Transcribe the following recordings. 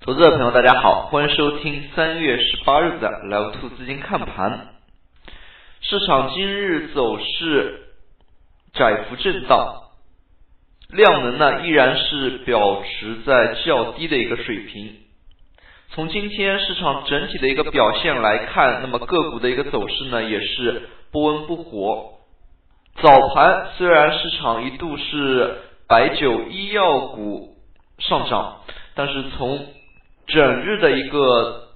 投资者朋友，大家好，欢迎收听三月十八日的 Live Two 资金看盘。市场今日走势窄幅震荡，量能呢依然是保持在较低的一个水平。从今天市场整体的一个表现来看，那么个股的一个走势呢也是不温不火。早盘虽然市场一度是白酒、医药股上涨，但是从整日的一个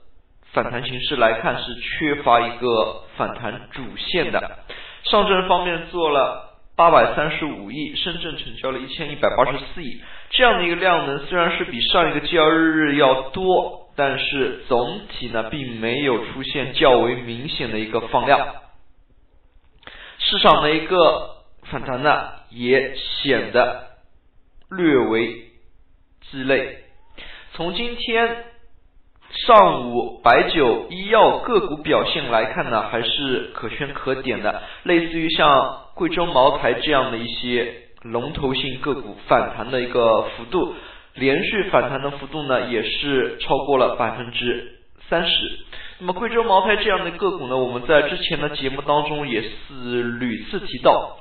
反弹形势来看，是缺乏一个反弹主线的。上证方面做了八百三十五亿，深圳成交了一千一百八十四亿，这样的一个量能虽然是比上一个交易日要多，但是总体呢并没有出现较为明显的一个放量。市场的一个反弹呢，也显得略为鸡肋。从今天上午白酒、医药个股表现来看呢，还是可圈可点的。类似于像贵州茅台这样的一些龙头性个股反弹的一个幅度，连续反弹的幅度呢，也是超过了百分之三十。那么贵州茅台这样的个股呢，我们在之前的节目当中也是屡次提到。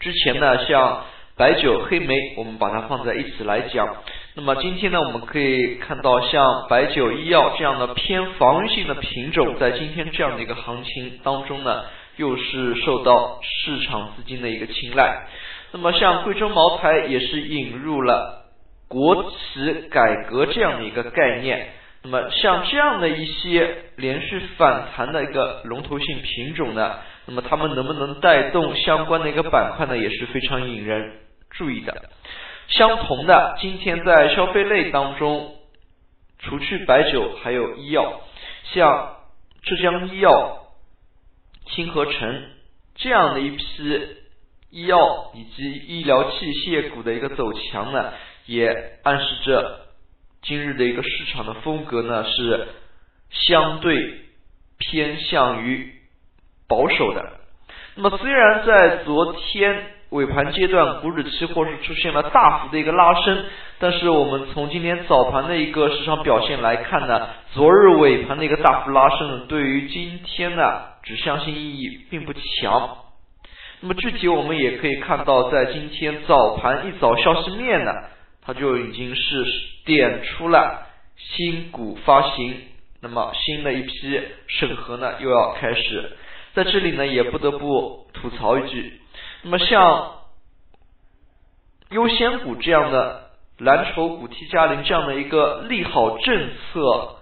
之前呢，像白酒、黑莓，我们把它放在一起来讲。那么今天呢，我们可以看到像白酒、医药这样的偏防御性的品种，在今天这样的一个行情当中呢，又是受到市场资金的一个青睐。那么像贵州茅台也是引入了国企改革这样的一个概念。那么像这样的一些连续反弹的一个龙头性品种呢，那么它们能不能带动相关的一个板块呢，也是非常引人注意的。相同的，今天在消费类当中，除去白酒，还有医药，像浙江医药、清河城这样的一批医药以及医疗器械股的一个走强呢，也暗示着今日的一个市场的风格呢是相对偏向于保守的。那么虽然在昨天。尾盘阶段，股指期货是出现了大幅的一个拉升，但是我们从今天早盘的一个市场表现来看呢，昨日尾盘的一个大幅拉升，对于今天呢指向性意义并不强。那么具体我们也可以看到，在今天早盘一早消息面呢，它就已经是点出了新股发行，那么新的一批审核呢又要开始，在这里呢也不得不吐槽一句。那么像优先股这样的蓝筹股 T 加零这样的一个利好政策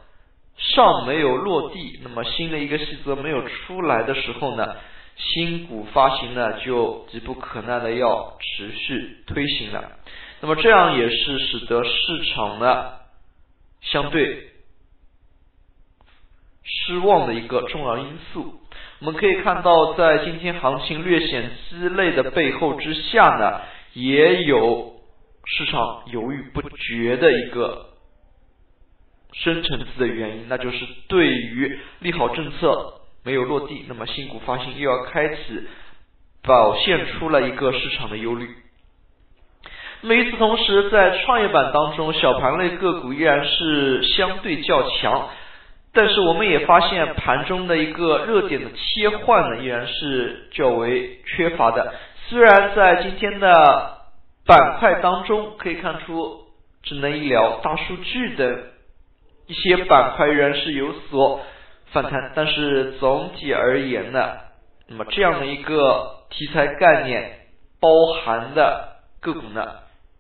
尚没有落地，那么新的一个细则没有出来的时候呢，新股发行呢就急不可耐的要持续推行了。那么这样也是使得市场呢相对失望的一个重要因素。我们可以看到，在今天行情略显鸡肋的背后之下呢，也有市场犹豫不决的一个深层次的原因，那就是对于利好政策没有落地，那么新股发行又要开启，表现出了一个市场的忧虑。那么与此同时，在创业板当中，小盘类个股依然是相对较强。但是我们也发现盘中的一个热点的切换呢，依然是较为缺乏的。虽然在今天的板块当中可以看出智能医疗、大数据等一些板块依然是有所反弹，但是总体而言呢，那么这样的一个题材概念包含的个股呢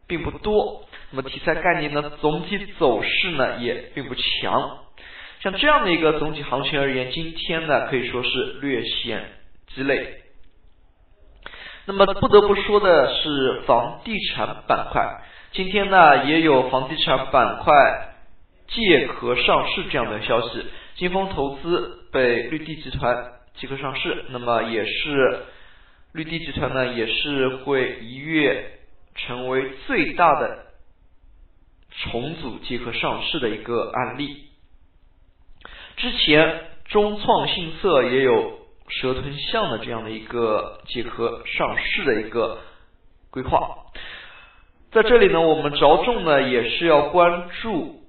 并不多。那么题材概念的总体走势呢也并不强。像这样的一个总体行情而言，今天呢可以说是略显鸡肋。那么不得不说的是房地产板块，今天呢也有房地产板块借壳上市这样的消息，金丰投资被绿地集团借壳上市，那么也是绿地集团呢也是会一跃成为最大的重组借壳上市的一个案例。之前中创信策也有蛇吞象的这样的一个结合上市的一个规划，在这里呢，我们着重呢也是要关注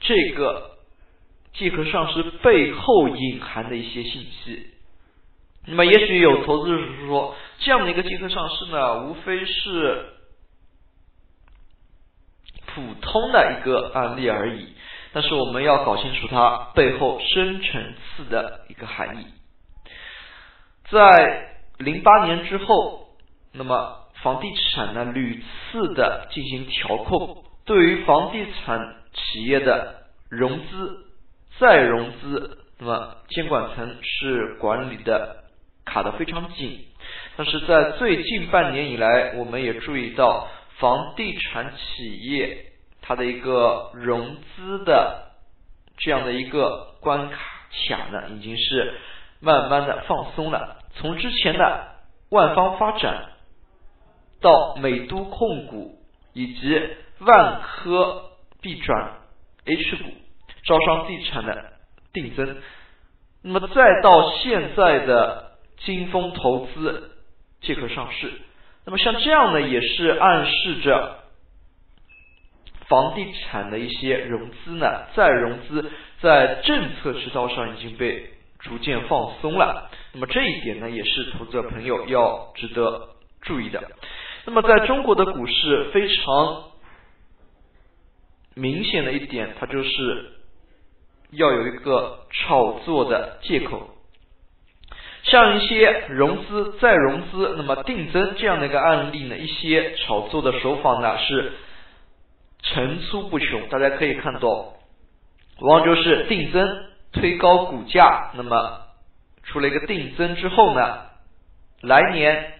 这个借壳上市背后隐含的一些信息。那么，也许有投资者说，这样的一个借壳上市呢，无非是普通的一个案例而已。但是，我们要搞清楚它背后深层次的一个含义。在零八年之后，那么房地产呢屡次的进行调控，对于房地产企业的融资、再融资，那么监管层是管理的卡得非常紧。但是在最近半年以来，我们也注意到房地产企业它的一个融资的这样的一个关卡卡呢，已经是慢慢的放松了。从之前的万方发展到美都控股以及万科必转 H 股、招商地产的定增，那么再到现在的金丰投资借壳上市，那么像这样呢，也是暗示着房地产的一些融资呢，再融资在政策渠道上已经被。逐渐放松了，那么这一点呢，也是投资者朋友要值得注意的。那么在中国的股市非常明显的一点，它就是要有一个炒作的借口，像一些融资再融资，那么定增这样的一个案例呢，一些炒作的手法呢是层出不穷。大家可以看到，往往就是定增。推高股价，那么出了一个定增之后呢，来年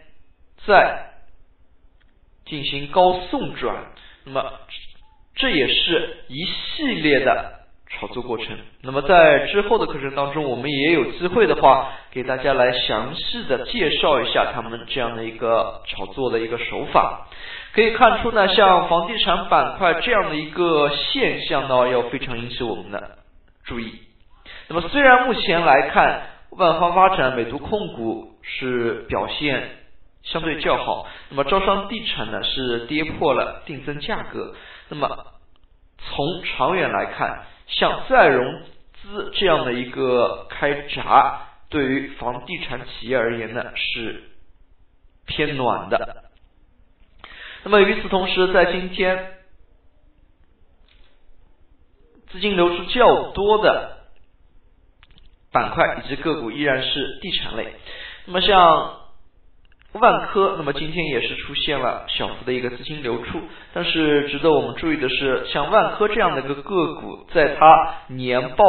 再进行高送转，那么这也是一系列的炒作过程。那么在之后的课程当中，我们也有机会的话，给大家来详细的介绍一下他们这样的一个炒作的一个手法。可以看出呢，像房地产板块这样的一个现象呢，要非常引起我们的注意。那么虽然目前来看，万方发展、美图控股是表现相对较好，那么招商地产呢是跌破了定增价格。那么从长远来看，像再融资这样的一个开闸，对于房地产企业而言呢是偏暖的。那么与此同时，在今天资金流出较多的。板块以及个股依然是地产类，那么像万科，那么今天也是出现了小幅的一个资金流出，但是值得我们注意的是，像万科这样的一个个股，在它年报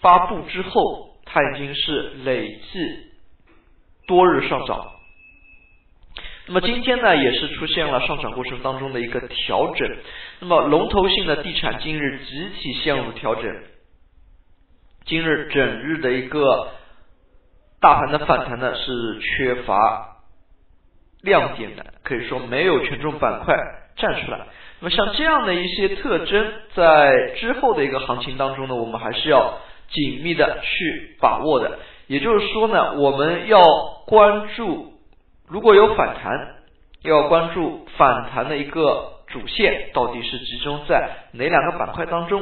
发布之后，它已经是累计多日上涨，那么今天呢，也是出现了上涨过程当中的一个调整，那么龙头性的地产今日集体陷入调整。今日整日的一个大盘的反弹呢，是缺乏亮点的，可以说没有权重板块站出来。那么像这样的一些特征，在之后的一个行情当中呢，我们还是要紧密的去把握的。也就是说呢，我们要关注，如果有反弹，要关注反弹的一个主线到底是集中在哪两个板块当中。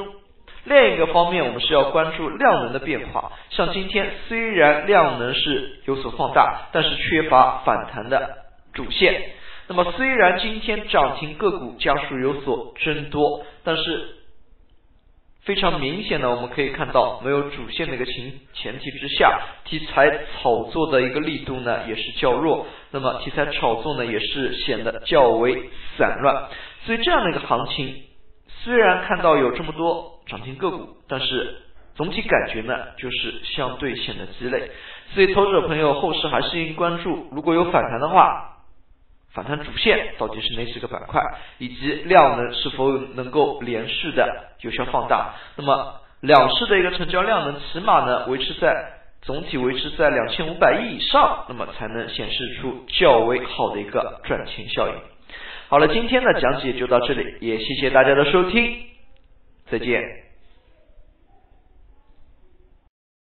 另一个方面，我们是要关注量能的变化。像今天虽然量能是有所放大，但是缺乏反弹的主线。那么虽然今天涨停个股家数有所增多，但是非常明显的我们可以看到，没有主线的一个情前提之下，题材炒作的一个力度呢也是较弱。那么题材炒作呢也是显得较为散乱。所以这样的一个行情。虽然看到有这么多涨停个股，但是总体感觉呢，就是相对显得鸡肋。所以，投资者朋友后市还是应关注，如果有反弹的话，反弹主线到底是哪几个板块，以及量能是否能够连续的有效放大。那么，两市的一个成交量能起码呢维持在总体维持在两千五百亿以上，那么才能显示出较为好的一个赚钱效应。好了，今天的讲解就到这里，也谢谢大家的收听，再见。